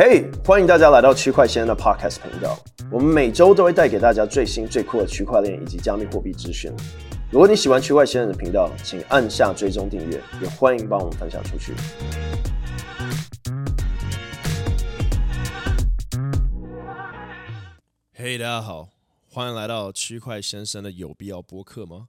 嘿，欢迎大家来到区块先生的 Podcast 频道。我们每周都会带给大家最新最酷的区块链以及加密货币资讯。如果你喜欢区块先生的频道，请按下追踪订阅，也欢迎帮我们分享出去。嘿大家好，欢迎来到区块先生的有必要播客吗？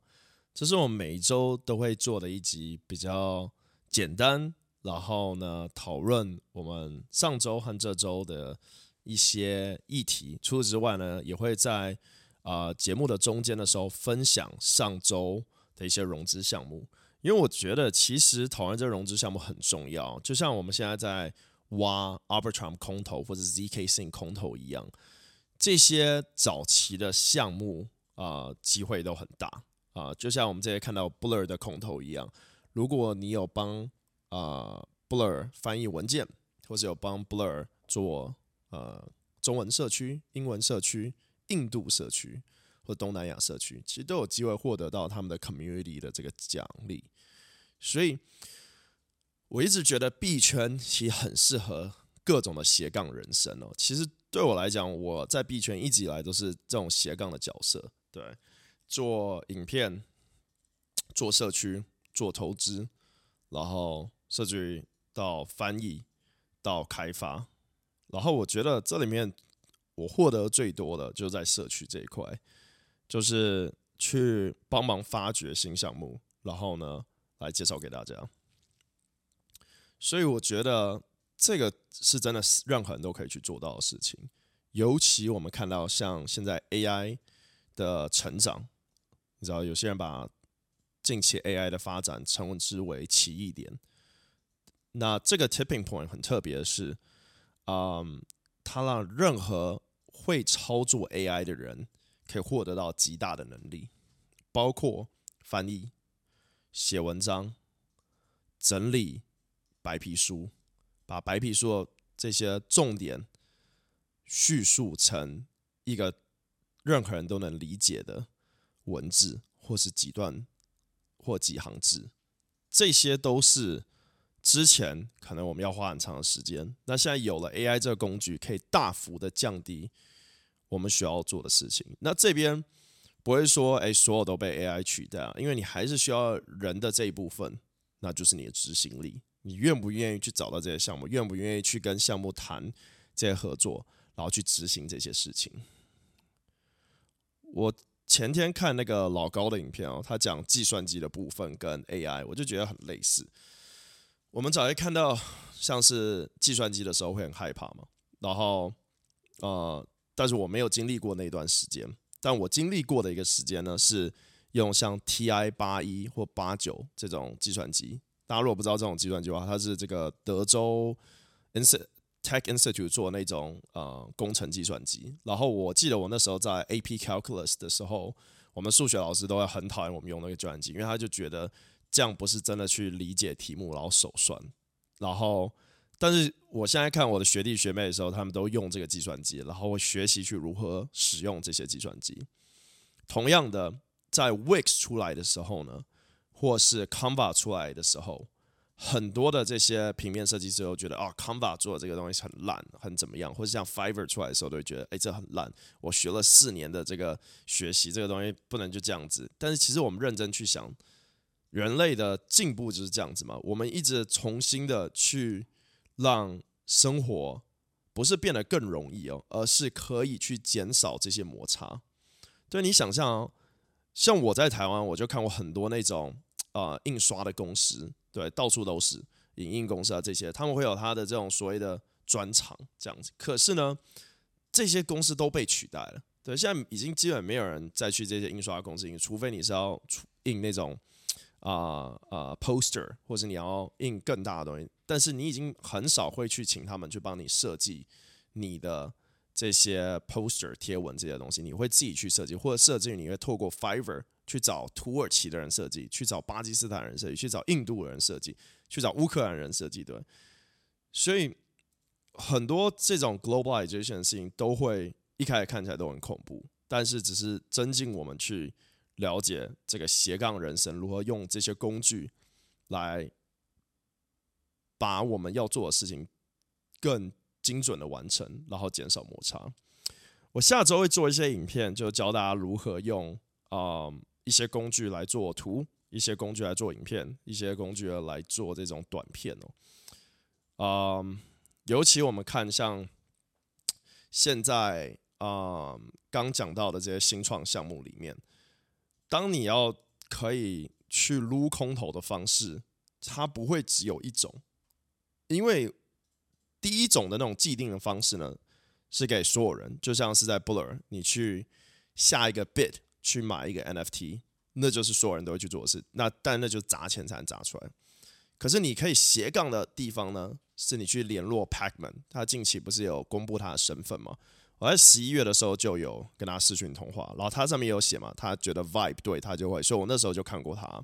这是我们每周都会做的一集比较简单。然后呢，讨论我们上周和这周的一些议题。除此之外呢，也会在啊、呃、节目的中间的时候分享上周的一些融资项目。因为我觉得其实讨论这个融资项目很重要，就像我们现在在挖 Arbitrum 空投或者 zkSync 空投一样，这些早期的项目啊、呃、机会都很大啊、就像我们这些看到 Blur 的空投一样，如果你有帮啊、，Blur 翻译文件，或者有帮 Blur 做呃中文社区、英文社区、印度社区或东南亚社区，其实都有机会获得到他们的 community 的这个奖励。所以，我一直觉得币圈其实很适合各种的斜杠人生哦。其实对我来讲，我在币圈一直以来都是这种斜杠的角色，对，做影片、做社区、做投资，然后。设计到翻译到开发，然后我觉得这里面我获得最多的就是在社区这一块，就是去帮忙发掘新项目，然后呢来介绍给大家。所以我觉得这个是真的是任何人都可以去做到的事情，尤其我们看到像现在 AI 的成长，你知道有些人把近期 AI 的发展称之为奇异点。那这个 tipping point 很特别的是，嗯，它让任何会操作 AI 的人可以获得到极大的能力，包括翻译、写文章、整理白皮书，把白皮书的这些重点叙述成一个任何人都能理解的文字，或是几段或几行字，这些都是。之前可能我们要花很长的时间，那现在有了 AI 这个工具，可以大幅的降低我们需要做的事情。那这边不会说，哎，所有都被 AI 取代，因为你还是需要人的这一部分，那就是你的执行力。你愿不愿意去找到这些项目？愿不愿意去跟项目谈这些合作，然后去执行这些事情？我前天看那个老高的影片哦，他讲计算机的部分跟 AI，我就觉得很类似。我们早一看到像是计算机的时候会很害怕嘛，然后呃，但是我没有经历过那段时间，但我经历过的一个时间呢，是用像 TI 八一或八九这种计算机。大家如果不知道这种计算机的话，它是这个德州 Tech Institute 做那种呃工程计算机。然后我记得我那时候在 AP Calculus 的时候，我们数学老师都会很讨厌我们用那个计算机，因为他就觉得。这样不是真的去理解题目，然后手算，然后，但是我现在看我的学弟学妹的时候，他们都用这个计算机，然后学习去如何使用这些计算机。同样的，在 Wix 出来的时候呢，或是 Canva 出来的时候，很多的这些平面设计师都觉得啊，Canva 做的这个东西很烂，很怎么样，或者像 Fiverr 出来的时候，都会觉得哎，这很烂。我学了四年的这个学习这个东西，不能就这样子。但是其实我们认真去想。人类的进步就是这样子嘛，我们一直重新的去让生活不是变得更容易哦，而是可以去减少这些摩擦。对，你想象哦，像我在台湾，我就看过很多那种呃印刷的公司，对，到处都是影印公司啊这些，他们会有他的这种所谓的专长这样子。可是呢，这些公司都被取代了。对，现在已经基本没有人再去这些印刷公司，除非你是要印那种。啊啊、poster，或者你要印更大的东西，但是你已经很少会去请他们去帮你设计你的这些 poster 贴文这些东西，你会自己去设计，或者设计你会透过 Fiverr 去找土耳其的人设计，去找巴基斯坦人设计，去找印度的人设计，去找乌克兰人设计，对。所以很多这种 globalization 的事情都会一开始看起来都很恐怖，但是只是增进我们去。了解这个斜杠人生如何用这些工具来把我们要做的事情更精准的完成，然后减少摩擦。我下周会做一些影片，就教大家如何用啊、一些工具来做图，一些工具来做影片，一些工具来做这种短片哦。啊、尤其我们看像现在啊刚讲到的这些新创项目里面，当你要可以去撸空投的方式，它不会只有一种，因为第一种的那种既定的方式呢，是给所有人，就像是在 Buller，你去下一个 bid 去买一个 NFT，那就是所有人都会去做的事。那但那就砸钱才能砸出来。可是你可以斜杠的地方呢，是你去联络 Pacman，他近期不是有公布他的身份吗？我在十一月的时候就有跟他视讯通话，然后他上面有写嘛，他觉得 vibe 对他就会，所以我那时候就看过他。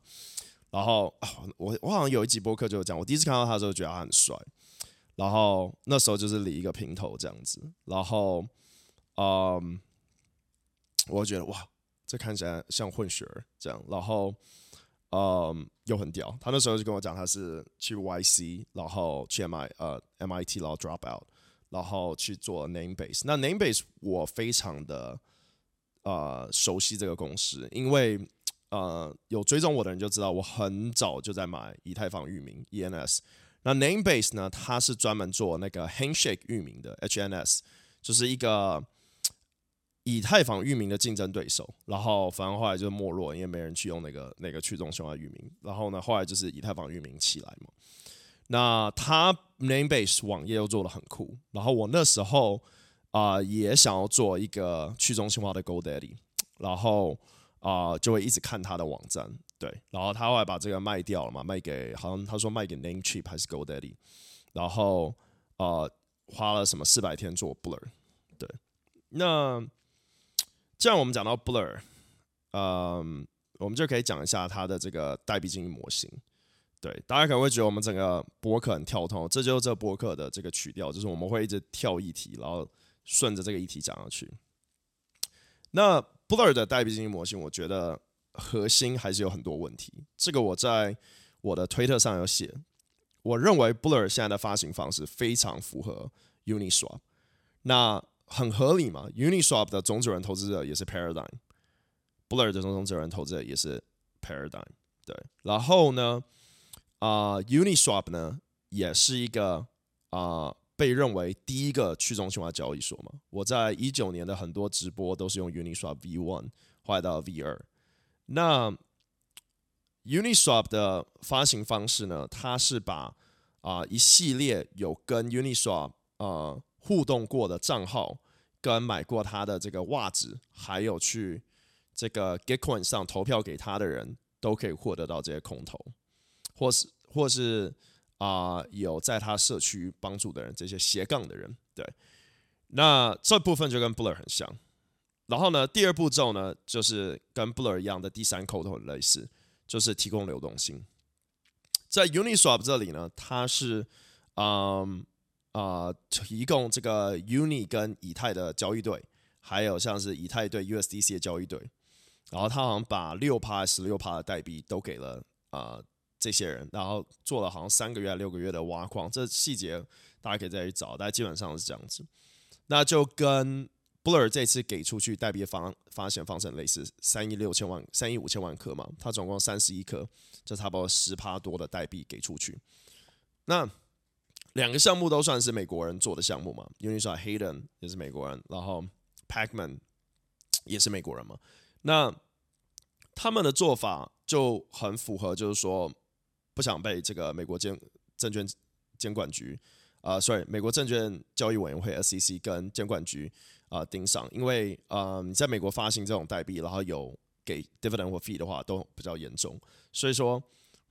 然后我我好像有一集播客就讲，我第一次看到他的时候觉得他很帅。然后那时候就是理一个平头这样子，然后，嗯，我觉得哇，这看起来像混血儿这样，然后，嗯，又很屌。他那时候就跟我讲，他是去 YC，然后去 MI 呃 MIT，然后 drop out，然后去做 Namebase。那 Namebase 我非常的呃熟悉这个公司，因为呃有追踪我的人就知道，我很早就在买以太坊域名 ENS。那 Namebase 呢？它是专门做那个 Handshake 域名的 HNS，就是一个以太坊域名的竞争对手。然后反正后来就没落，因为没人去用那个那个去中心化域名。然后呢，后来就是以太坊域名起来嘛。那他 Namebase 网页又做的很酷。然后我那时候啊、也想要做一个去中心化的 GoDaddy，然后啊、就会一直看他的网站。对，然后他后来把这个卖掉了嘛，卖给好像他说卖给 Namecheap 还是 GoDaddy，然后呃花了什么四百天做 Blur，对，那既然我们讲到 Blur，嗯、我们就可以讲一下它的这个代币经济模型。对，大家可能会觉得我们整个博客很跳通，这就是这博客的这个曲调，就是我们会一直跳议题，然后顺着这个议题讲下去。那 Blur 的代币经济模型，我觉得。核心还是有很多问题，这个我在我的推特上有写。我认为 Blur 现在的发行方式非常符合 Uniswap，那很合理嘛？Uniswap 的种子人投资者也是 Paradigm，Blur 的种子人投资者也是 Paradigm，对。然后呢，啊、Uniswap 呢也是一个啊、被认为第一个去中心化交易所嘛。我在一九年的很多直播都是用 Uniswap V1 换到 V 二。那 Uniswap 的发行方式呢？它是把啊、一系列有跟 Uniswap 呃互动过的账号，跟买过他的这个袜子，还有去这个 Gitcoin 上投票给他的人，都可以获得到这些空投，或是或是啊、有在他社区帮助的人，这些斜杠的人，对。那这部分就跟 Blur 很像。然后呢，第二步骤呢，就是跟 Blur 一样的第三扣头类似，就是提供流动性。在 Uniswap 这里呢，它是嗯啊、提供这个 Uni 跟以太的交易对，还有像是以太对 USDC 的交易对。然后他好像把六趴、十六趴的代币都给了啊、这些人，然后做了好像三个月、六个月的挖矿，这细节大家可以再去找，但基本上是这样子。那就跟 Blur 这次给出去代币的方发行方式类似，三亿六千万、三亿五千万颗嘛，它总共三十一颗，就差不多十趴多的代币给出去。那两个项目都算是美国人做的项目嘛，Uniswap Hayden 也是美国人，然后 Pacman 也是美国人嘛。那他们的做法就很符合，就是说不想被这个美国监证券监管局啊、，sorry，美国证券交易委员会 SEC 跟监管局。啊，盯上，因为呃，你在美国发行这种代币，然后有给 dividend 或 fee 的话，都比较严重。所以说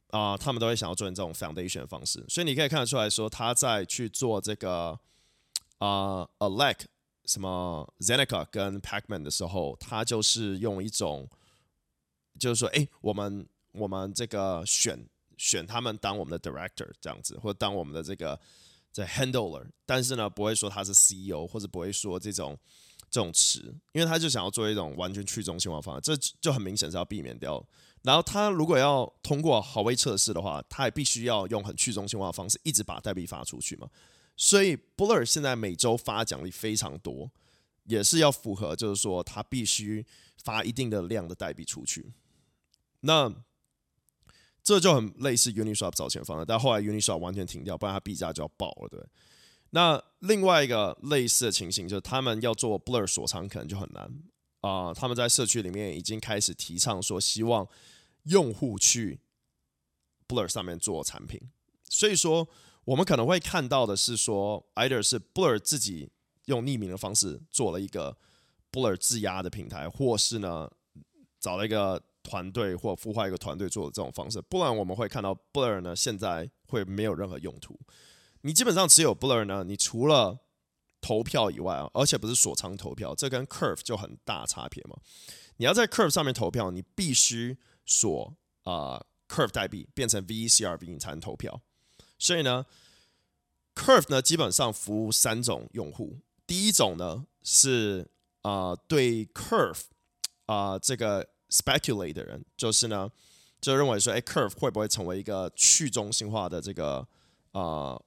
啊、他们都会想要做这种 foundation 方式。所以你可以看得出来说，他在去做这个啊 Alec 什么 Zeneca 跟 Pacman 的时候，他就是用一种，就是说，哎，我们我们这个选选他们当我们的 director 这样子，或者当我们的这个。这 handler，但是呢，不会说他是 CEO，或者不会说这种这种词，因为他就想要做一种完全去中心化方案，这就很明显是要避免掉。然后他如果要通过好威测试的话，他也必须要用很去中心化的方式，一直把代币发出去嘛。所以 Buller 现在每周发奖励非常多，也是要符合，就是说他必须发一定的量的代币出去。那这就很类似 Uniswap 早前方的，但后来 Uniswap 完全停掉，不然它币价就要爆了，对。那另外一个类似的情形就是，他们要做 Blur 锁仓可能就很难啊、他们在社区里面已经开始提倡说，希望用户去 Blur 上面做产品。所以说，我们可能会看到的是说，either 是 Blur 自己用匿名的方式做了一个 Blur 质押的平台，或是呢找了一个。团队或孵化一个团队做的这种方式，不然我们会看到 Blur 呢，现在会没有任何用途。你基本上持有 Blur 呢，你除了投票以外啊，而且不是锁仓投票，这跟 Curve 就很大差别嘛。你要在 Curve 上面投票，你必须锁啊、Curve 代币变成 VCRV 你才能投票。所以呢，Curve 呢基本上服务三种用户。第一种呢是啊、对 Curve 啊、这个。Speculate 的人就是呢，就认为说，哎，Curve 会不会成为一个去中心化的这个呃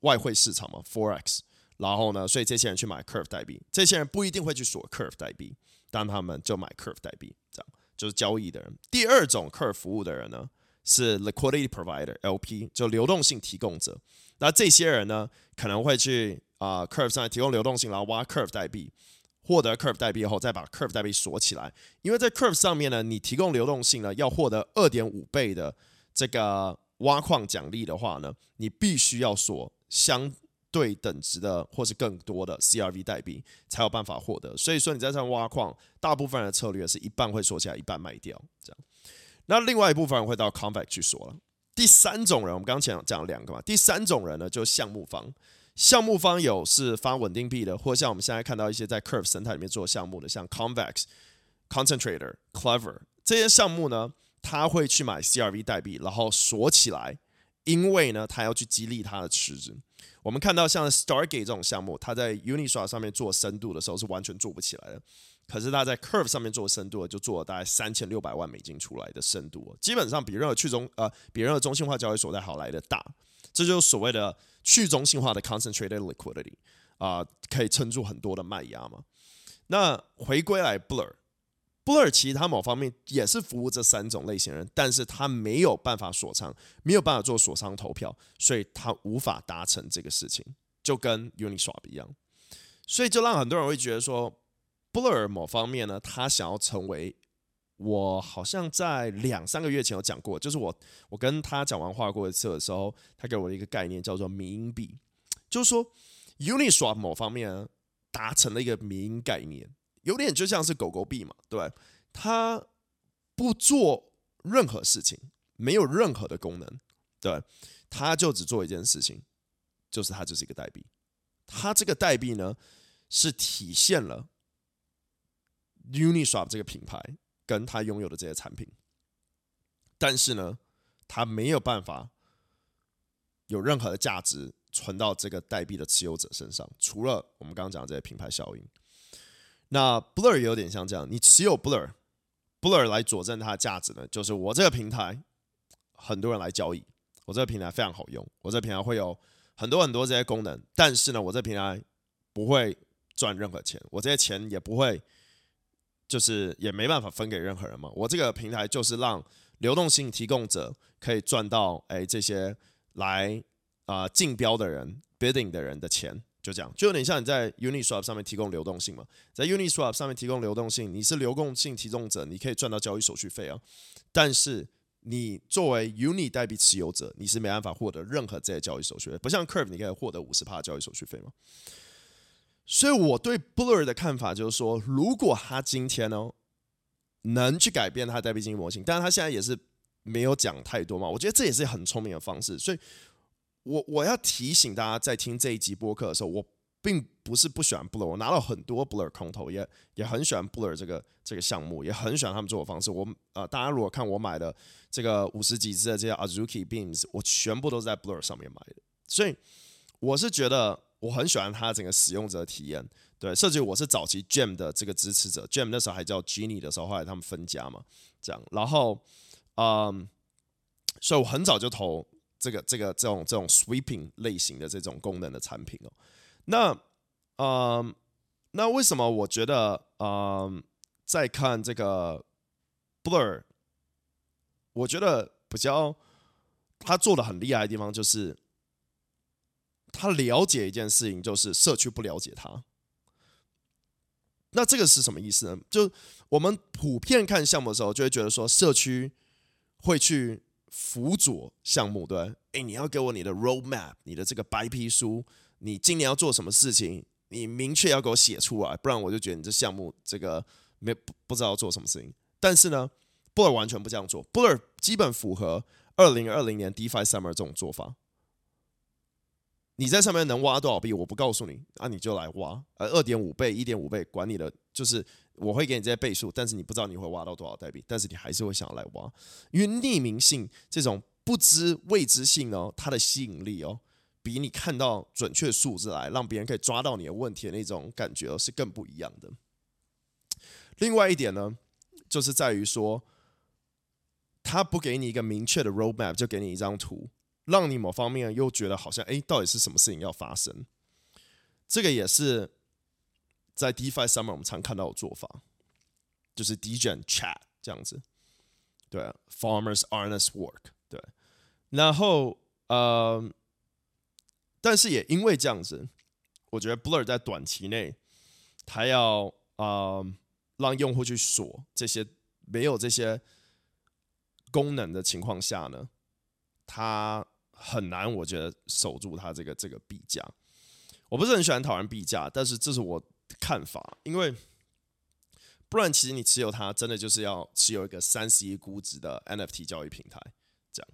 外汇市场嘛，Forex，然后呢，所以这些人去买 Curve 代币，这些人不一定会去锁 Curve 代币，但他们就买 Curve 代币，这样就是交易的人。第二种 Curve 服务的人呢，是 liquidity provider（LP），就流动性提供者。那这些人呢，可能会去啊、Curve 上提供流动性，然后挖 Curve 代币。获得 Curve 代币后，再把 Curve 代币锁起来。因为在 Curve 上面呢，你提供流动性呢，要获得二点五倍的这个挖矿奖励的话呢，你必须要锁相对等值的或是更多的 CRV 代币，才有办法获得。所以说你在这挖矿，大部分人的策略是一半会锁起来，一半卖掉，这样。那另外一部分人会到 Convex 去锁了。第三种人，我们刚刚讲讲两个嘛，第三种人呢，就是项目方。项目方有是发稳定币的，或像我们现在看到一些在 Curve 生态里面做项目的，像 Convex、Concentrator、Clever 这些项目呢，他会去买 CRV 代币，然后锁起来，因为呢，他要去激励他的池子。我们看到像 Stargate 这种项目，他在 Uniswap 上面做深度的时候是完全做不起来的，可是他在 Curve 上面做深度，就做了大概三千六百万美金出来的深度，基本上比任何去中呃比任何中心化交易所在好来的大，这就是所谓的。去中心化的 concentrated liquidity 啊、可以撑住很多的卖压嘛。那回归来 Blur，Blur 其他某方面也是服务这三种类型人，但是他没有办法锁仓，没有办法做锁仓投票，所以他无法达成这个事情，就跟 Uniswap 一样。所以就让很多人会觉得说，Blur 某方面呢，他想要成为。我好像在两三个月前有讲过，就是我我跟他讲完话过一次的时候，他给我的一个概念叫做“迷因币”，就是说 Uniswap 某方面达成了一个迷因概念，有点就像是狗狗币嘛，对，它不做任何事情，没有任何的功能，对，它就只做一件事情，就是它就是一个代币，它这个代币呢是体现了 Uniswap 这个品牌。跟他拥有的这些产品，但是呢，他没有办法有任何的价值存到这个代币的持有者身上，除了我们刚刚讲的这些品牌效应。那 Blur 有点像这样，你持有 Blur，Blur 来佐证它的价值呢，就是我这个平台很多人来交易，我这个平台非常好用，我这个平台会有很多很多这些功能，但是呢，我这平台不会赚任何钱，我这些钱也不会。就是也没办法分给任何人嘛。我这个平台就是让流动性提供者可以赚到哎这些来啊竞标的人 bidding 的人的钱，就这样，就有点像你在 Uniswap 上面提供流动性嘛。在 Uniswap 上面提供流动性，你是流动性提供者，你可以赚到交易手续费啊。但是你作为 Uni 代币持有者，你是没办法获得任何这些交易手续费，不像 Curve 你可以获得五十趴交易手续费嘛。所以我对 Blur 的看法就是说，如果他今天呢能去改变他的代币经济模型，但是他现在也是没有讲太多嘛。我觉得这也是很聪明的方式。所以我我要提醒大家，在听这一集播客的时候，我并不是不喜欢 Blur，我拿到很多 Blur 空投，也也很喜欢 Blur 这个这个项目，也很喜欢他们做的方式。我呃，大家如果看我买的这个五十几只的这些 Azuki Beams，我全部都是在 Blur 上面买的。所以我是觉得。我很喜欢它整个使用者体验，对，甚至我是早期 Gem 的这个支持者，Gem 那时候还叫 Genie 的时候，后来他们分家嘛，这样，然后，嗯，所以我很早就投这个这个这种这种 sweeping 类型的这种功能的产品哦。那嗯，那为什么我觉得嗯，在看这个 Blur，我觉得比较他做的很厉害的地方就是。他了解一件事情，就是社区不了解他。那这个是什么意思呢？就我们普遍看项目的时候，就会觉得说，社区会去辅佐项目，对？诶，你要给我你的 roadmap，你的这个白皮书，你今年要做什么事情，你明确要给我写出来，不然我就觉得你这项目这个没不知道做什么事情。但是呢，Blur 完全不这样做，Blur 基本符合二零二零年 DeFi Summer 这种做法。你在上面能挖多少币？我不告诉你，那、你就来挖。呃，二点五倍、一点五倍，管你的，就是我会给你这些倍数，但是你不知道你会挖到多少代币，但是你还是会想要来挖，因为匿名性这种不知未知性哦，它的吸引力哦，比你看到准确数字来让别人可以抓到你的问题的那种感觉哦，是更不一样的。另外一点呢，就是在于说，他不给你一个明确的 roadmap，就给你一张图。让你某方面又觉得好像，哎，到底是什么事情要发生？这个也是在 DeFi Summer 我们常看到的做法，就是 Degen Chat 这样子，对，Farmers Honest Work，对，然后呃，但是也因为这样子，我觉得 Blur 在短期内，他要呃让用户去锁这些没有这些功能的情况下呢，他。很难，我觉得守住它这个这个币价。我不是很喜欢讨论币价，但是这是我的看法，因为不然其实你持有它，真的就是要持有一个三十亿估值的 NFT 交易平台。这样，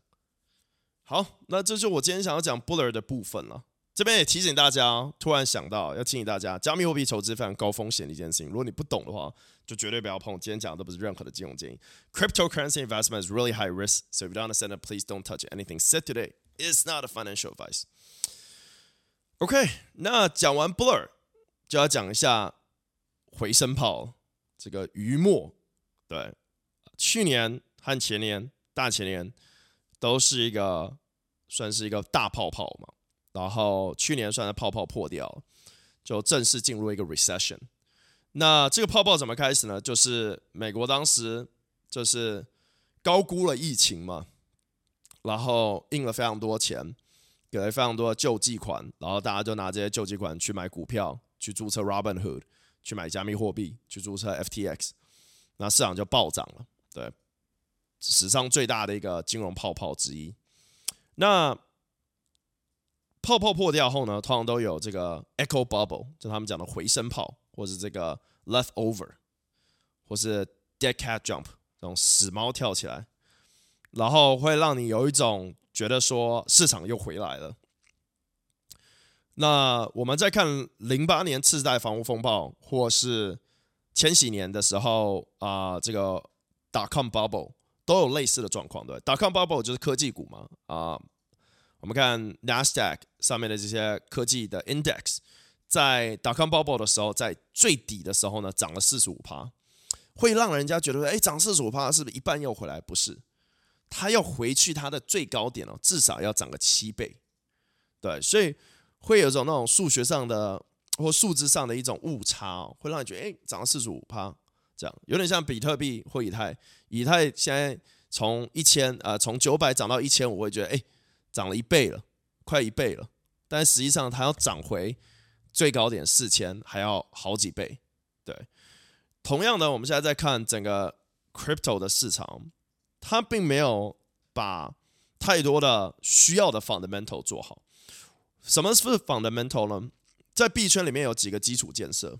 好，那这就是我今天想要讲 Buller 的部分了。这边也提醒大家，突然想到要提醒大家，加密货币投资非常高风险的一件事情。如果你不懂的话，就绝对不要碰。今天讲的都不是任何的金融建议。Cryptocurrency investment is really high risk, so if you don't understand it, please don't touch anything said today. It's not a financial advice. OK，那讲完 Blur，就要讲一下回声炮这个余墨。对，去年和前年、大前年都是一个算是一个大泡泡嘛。然后去年算是泡泡破掉，就正式进入一个 recession。那这个泡泡怎么开始呢？就是美国当时就是高估了疫情嘛，然后印了非常多钱，给了非常多的救济款，然后大家就拿这些救济款去买股票，去注册 Robinhood，去买加密货币，去注册 FTX，那市场就暴涨了。对，史上最大的一个金融泡泡之一。那泡泡破掉后呢，通常都有这个 echo bubble，就他们讲的回声炮，或是这个 leftover，或是 dead cat jump，这种死猫跳起来，然后会让你有一种觉得说市场又回来了。那我们再看零八年次贷房屋风暴，或是千禧年的时候啊、这个 dot com bubble 都有类似的状况，对，dot com bubble 就是科技股嘛，啊、我们看 Nasdaq 上面的这些科技的 index，在 dotcom bubble 的时候，在最底的时候呢，涨了四十五趴，会让人家觉得说，哎，涨四十五趴是不是一半又回来？不是，它要回去它的最高点哦，至少要涨个七倍。对，所以会有种那种数学上的或数字上的一种误差哦，会让你觉得，哎，涨了四十五趴，这样有点像比特币或以太，以太现在从一千呃从九百涨到一千五，我会觉得，哎。涨了一倍了，快一倍了，但实际上它要涨回最高点四千，还要好几倍。对，同样的，我们现在在看整个 crypto 的市场，它并没有把太多的需要的 fundamental 做好。什么是 fundamental 呢？在币圈里面有几个基础建设，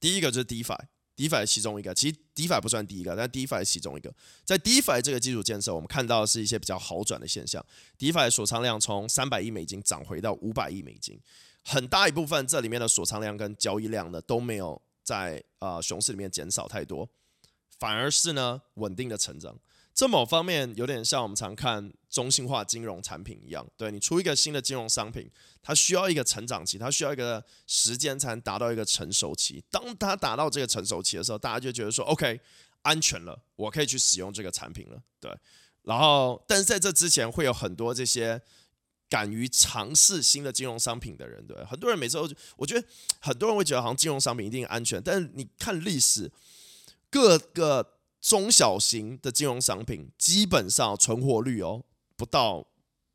第一个就是 DeFi。DeFi 其中一个，其实 DeFi 不算第一个，但 DeFi 其中一个。在 DeFi 这个基础建设，我们看到的是一些比较好转的现象。DeFi 的锁仓量从三百亿美金涨回到五百亿美金，很大一部分这里面的锁仓量跟交易量呢都没有在呃熊市里面减少太多，反而是呢稳定的成长。这某方面有点像我们常看中心化金融产品一样，对，你出一个新的金融商品，它需要一个成长期，它需要一个时间才能达到一个成熟期。当它达到这个成熟期的时候，大家就觉得说，OK，安全了，我可以去使用这个产品了。对，然后，但是在这之前会有很多这些敢于尝试新的金融商品的人，对，很多人每次都，我觉得很多人会觉得好像金融商品一定安全，但是你看历史，各个中小型的金融商品基本上存活率哦不到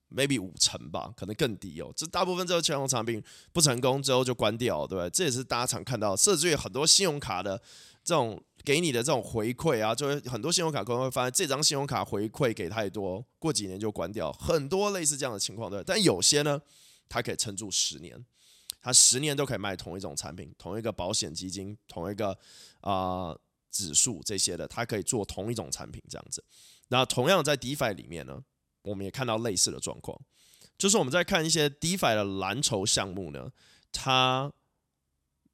maybe 五成吧，可能更低哦，这大部分这个金融产品不成功之后就关掉，对不对？这也是大家常看到，甚至于很多信用卡的这种。给你的这种回馈啊，就会很多信用卡可能会发现这张信用卡回馈给太多，过几年就关掉，很多类似这样的情况，对。但有些呢，它可以撑住十年，它十年都可以卖同一种产品，同一个保险基金，同一个啊、指数这些的，它可以做同一种产品这样子。那同样在 DeFi 里面呢，我们也看到类似的状况，就是我们在看一些 DeFi 的蓝筹项目呢，它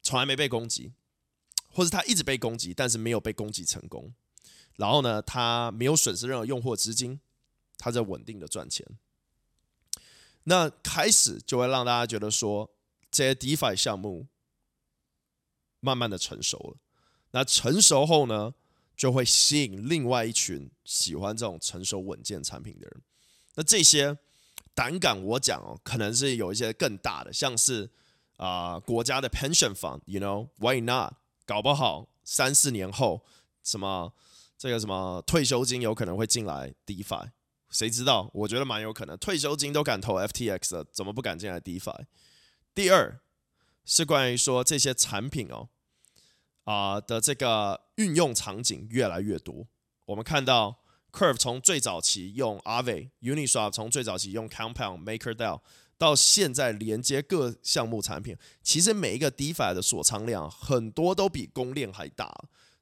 从来没被攻击。或是他一直被攻击，但是没有被攻击成功。然后呢，他没有损失任何用户资金，他在稳定的赚钱。那开始就会让大家觉得说，这些 DeFi 项目慢慢的成熟了。那成熟后呢，就会吸引另外一群喜欢这种成熟稳健产品的人。那这些胆敢我讲哦，可能是有一些更大的，像是啊、国家的 pension fund，you know why not？搞不好三四年后，什么这个什么退休金有可能会进来 DeFi，谁知道？我觉得蛮有可能，退休金都敢投 FTX 了，怎么不敢进来 DeFi？第二是关于说这些产品哦啊、的这个运用场景越来越多。我们看到 Curve 从最早期用 Aave，Uniswap 从最早期用 Compound，MakerDAO。到现在连接各项目产品，其实每一个 DeFi 的锁仓量很多都比公链还大。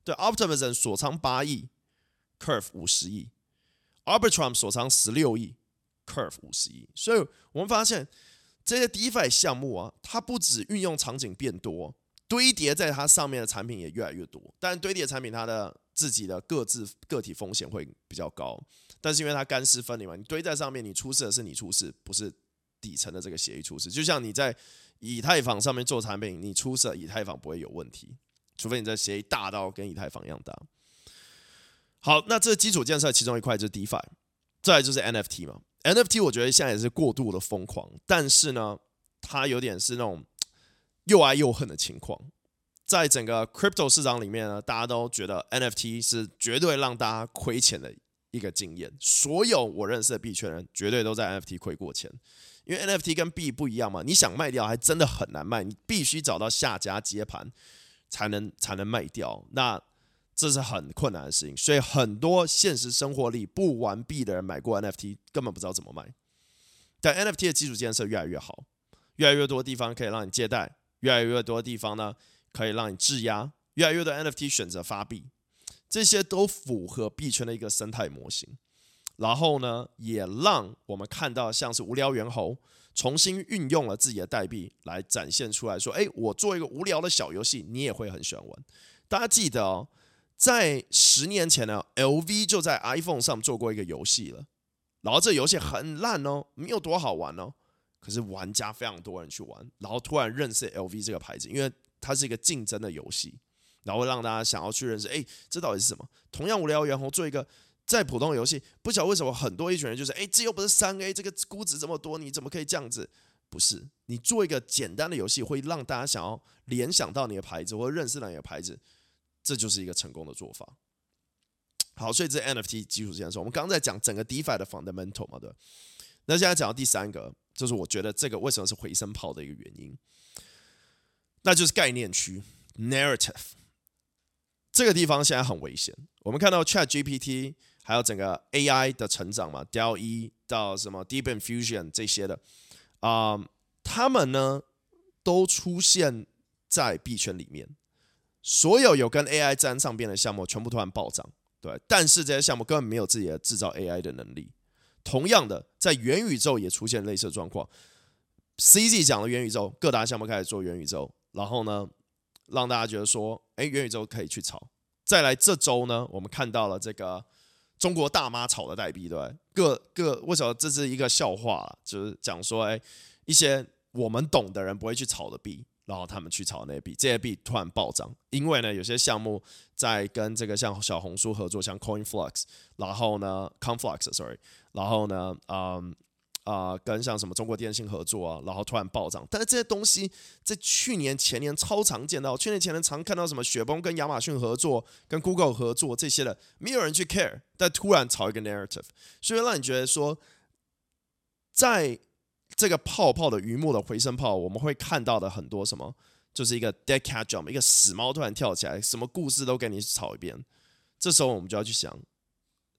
对，Optimism 锁仓八亿，Curve 五十亿，Arbitrum 锁仓十六亿，Curve 五十亿。所以我们发现这些 DeFi 项目啊，它不止运用场景变多，堆叠在它上面的产品也越来越多。但堆叠产品它的自己的各自个体风险会比较高，但是因为它干湿分离嘛，你堆在上面，你出事的是你出事，不是。底层的这个协议出事，就像你在以太坊上面做产品，你出事，以太坊不会有问题，除非你的协议大到跟以太坊一样大。好，那这基础建设其中一块就是 DeFi，再就是 NFT 嘛。NFT 我觉得现在也是过度的疯狂，但是呢，它有点是那种又爱又恨的情况。在整个 Crypto 市场里面呢，大家都觉得 NFT 是绝对让大家亏钱的一个经验。所有我认识的币圈人，绝对都在 NFT 亏过钱。因为 NFT 跟币不一样嘛，你想卖掉还真的很难卖，你必须找到下家接盘才能才能卖掉，那这是很困难的事情。所以很多现实生活里不玩币的人买过 NFT，根本不知道怎么卖。但 NFT 的基础建设越来越好，越来越多地方可以让你借贷，越来越多地方呢可以让你质押，越来越多 NFT 选择发币，这些都符合币圈的一个生态模型。然后呢，也让我们看到像是无聊猿猴重新运用了自己的代币来展现出来说：“哎，我做一个无聊的小游戏，你也会很喜欢玩。”大家记得哦，在十年前呢，LV 就在 iPhone 上做过一个游戏了，然后这游戏很烂哦，没有多好玩哦，可是玩家非常多人去玩，然后突然认识 LV 这个牌子，因为它是一个竞争的游戏，然后让大家想要去认识。哎，这到底是什么？同样无聊猿猴做一个。再普通的游戏，不晓得为什么很多一群人就是，哎，这又不是三 A，这个估值这么多，你怎么可以这样子？不是，你做一个简单的游戏，会让大家想要联想到你的牌子，或认识到你的牌子，这就是一个成功的做法。好，所以这 NFT 基础建设，我们刚刚在讲整个 DeFi 的 fundamental 嘛，对。那现在讲到第三个，就是我觉得这个为什么是回声炮的一个原因，那就是概念区 （narrative）。这个地方现在很危险。我们看到 ChatGPT。还有整个 AI 的成长嘛，Dell E 到什么 Deep Infusion 这些的，啊、他们呢都出现在币圈里面，所有有跟 AI 沾上边的项目全部突然暴涨，对，但是这些项目根本没有自己的制造 AI 的能力。同样的，在元宇宙也出现类似状况 C G 讲的元宇宙，各大项目开始做元宇宙，然后呢，让大家觉得说，哎，元宇宙可以去炒。再来这周呢，我们看到了这个。中国大妈炒的代币，对，各各为什么这是一个笑话？就是讲说，哎，一些我们懂的人不会去炒的币，然后他们去炒那币，这些币突然暴涨，因为呢，有些项目在跟这个像小红书合作，像 CoinFlux，然后呢，Conflux，sorry，然后呢，嗯。啊、跟像什么中国电信合作啊，然后突然暴涨。但是这些东西在去年前年超常见到，去年前年常看到什么雪崩跟亚马逊合作、跟 Google 合作这些的，没有人去 care。但突然炒一个 narrative，所以让你觉得说，在这个泡泡的鱼目的回声泡，我们会看到的很多什么，就是一个 dead cat jump，一个死猫突然跳起来，什么故事都给你炒一遍。这时候我们就要去想，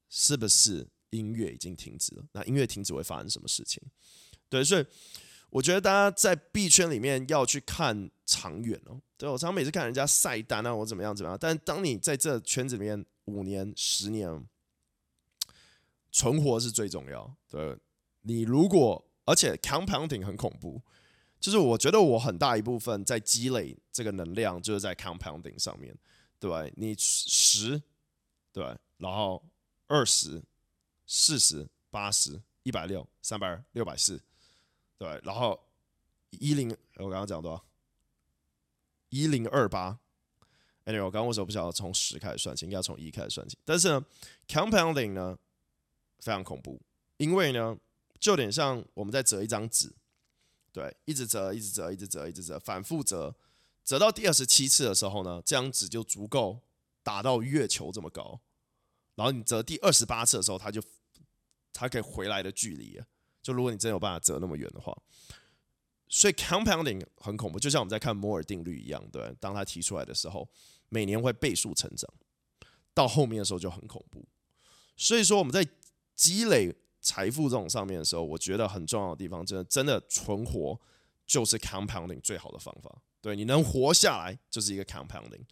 是不是？音乐已经停止了，那音乐停止会发生什么事情？对，所以我觉得大家在币圈里面要去看长远哦。对，我常常每次看人家晒单啊，我怎么样怎么样，但当你在这圈子里面五年、十年，存活是最重要。对，你如果而且 compounding 很恐怖，就是我觉得我很大一部分在积累这个能量，就是在 compounding 上面。对，你十，对，然后二十。四十八十一百六三百二六百四，对，然后一零，我刚刚讲多少？一零二八。Anyway，我刚刚为什么不晓得从十开始算起？应该从一开始算起。但是呢，compounding 呢非常恐怖，因为呢就有点像我们在折一张纸，对，一直折，一直折，一直折，一直折，反复折，折到第二十七次的时候呢，这张纸就足够打到月球这么高。然后你折第二十八次的时候，它就它可以回来的距离，就如果你真有办法折那么远的话，所以 compounding 很恐怖，就像我们在看摩尔定律一样，对，当它提出来的时候，每年会倍数成长，到后面的时候就很恐怖。所以说我们在积累财富这种上面的时候，我觉得很重要的地方，真的真的存活就是 compounding 最好的方法。对，你能活下来就是一个 compounding。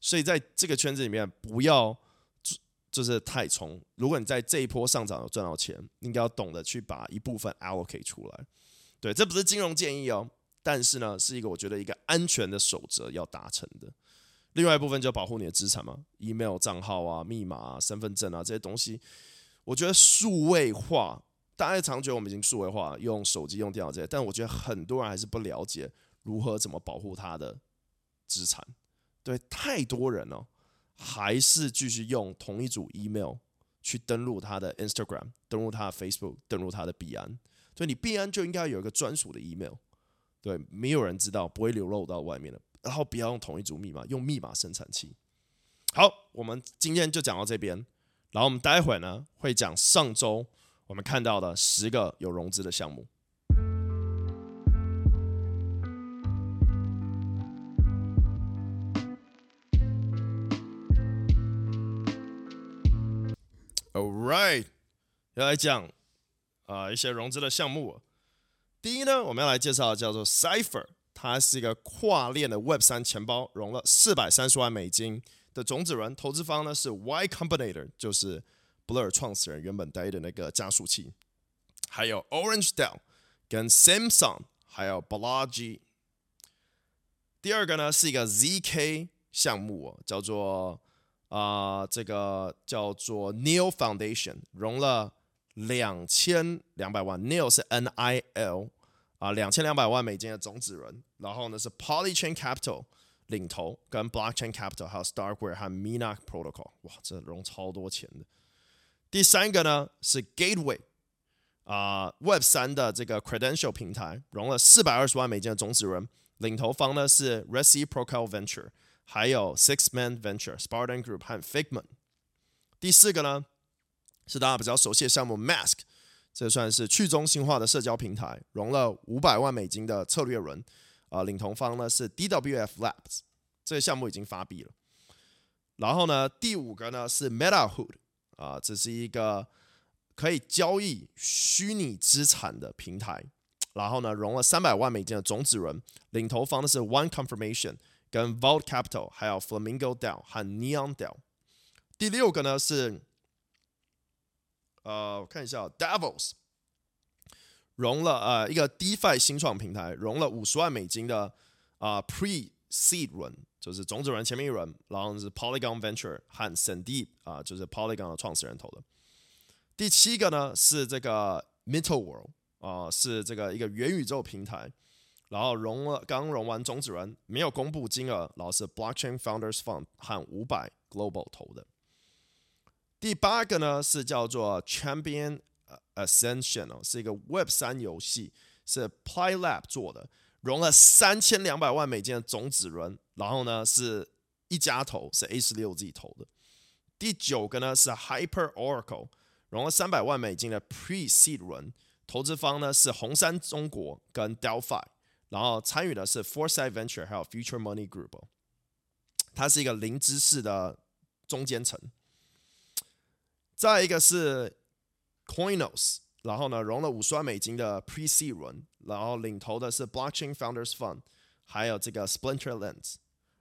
所以在这个圈子里面，不要。就是太冲。如果你在这一波上涨有赚到钱，应该要懂得去把一部分 allocate 出来。对，这不是金融建议哦，但是呢，是一个我觉得一个安全的守则要达成的。另外一部分就保护你的资产嘛，email 账号啊、密码啊、身份证啊这些东西，我觉得数位化，大家常觉得我们已经数位化，用手机、用电脑这些，但我觉得很多人还是不了解如何怎么保护他的资产。对，太多人了。还是继续用同一组 email 去登录他的 Instagram，登录他的 Facebook，登录他的币安。所以你币安就应该有一个专属的 email，对，没有人知道，不会流露到外面的。然后不要用同一组密码，用密码生产器。好，我们今天就讲到这边。然后我们待会呢会讲上周我们看到的十个有融资的项目。Alright，要来讲啊、呃、一些融资的项目。第一呢，我们要来介绍叫做 Cypher，它是一个跨链的 Web 三钱包，融了四百三十万美金的种子轮，投资方呢是 Y Combinator，就是 Blur 创始人原本待的那个加速器，还有 Orange Dell 跟 Samsung，还有 Balaji。第二个呢是一个 ZK 项目，叫做。啊、这个叫做 Neil Foundation，融了两千两百万，Neil 是 N I L 啊，两千两百万美金的种子轮。然后呢是 Polychain Capital 领头，跟 Blockchain Capital 还有 Starkware 和 Mina Protocol，哇，这融超多钱的。第三个呢是 Gateway 啊、，Web 三的这个 Credential 平台，融了四百二十万美金的种子轮，领头方呢是 Reciprocal Venture。还有 Six Man Venture、Spartan Group 和 Figment。第四个呢，是大家比较熟悉的项目 Mask，这算是去中心化的社交平台，融了五百万美金的策略轮，啊、领投方呢是 DWF Labs，这个项目已经发币了。然后呢，第五个呢是 MetaHood，啊、呃，这是一个可以交易虚拟资产的平台，然后呢，融了三百万美金的种子轮，领投方呢是 One Confirmation。跟 Vault Capital，还有 Flamingo DAO 和 Neon DAO。第六个呢是，呃，我看一下 Devils 融了呃一个 DeFi 新创平台，融了五十万美金的啊、Pre-Seed 轮，就是种子轮前面一轮，然后是 Polygon Venture 和 Sandeep 啊，就是 Polygon 的创始人投的。第七个呢是这个 Mental World 啊、是这个一个元宇宙平台。然后融了刚融完种子轮，没有公布金额，然后是 Blockchain Founders Fund 和五百 Global 投的。第八个呢是叫做 Champion Ascension 哦，是一个 Web 三游戏，是 PlayLab 做的，融了三千两百万美金的种子轮，然后呢是一家投，是 A 十六 Z 投的。第九个呢是 Hyper Oracle，融了三百万美金的 Pre-Seed 轮，投资方呢是红杉中国跟 Delphi，然后参与的是 Foresight Venture 还有 Future Money Group，它是一个零知识的中间层。再一个是 Coinos，然后呢融了五十万美金的 prese 一轮，然后领投的是 Blockchain Founders Fund，还有这个 Splinterlands。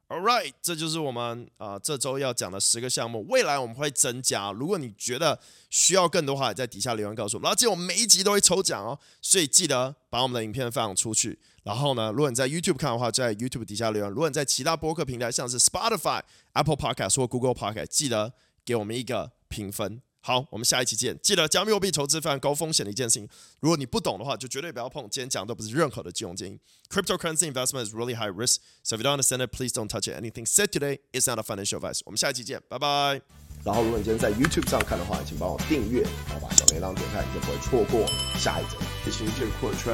All right，这就是我们啊、这周要讲的十个项目。未来我们会增加，如果你觉得需要更多话，在底下留言告诉我。然后记得我们每一集都会抽奖哦，所以记得把我们的影片分享出去。然后呢，如果你在 YouTube 看的话，在 YouTube 底下留言；如果你在其他播客平台，像是 Spotify、Apple Podcast 或 Google Podcast，记得给我们一个评分。好，我们下一期见。记得加密货币投资非常高风险的一件事情，如果你不懂的话，就绝对不要碰。今天讲的都不是任何的金融建议。Cryptocurrency investment is really high risk, so if you don't understand it, please don't touch it. Anything said today is not a financial advice. 我们下一期见，拜拜。然后，如果你今天在 YouTube 上看的话，请帮我订阅，然后把小铃铛点开，你就不会错过下一集。谢谢这个扩圈，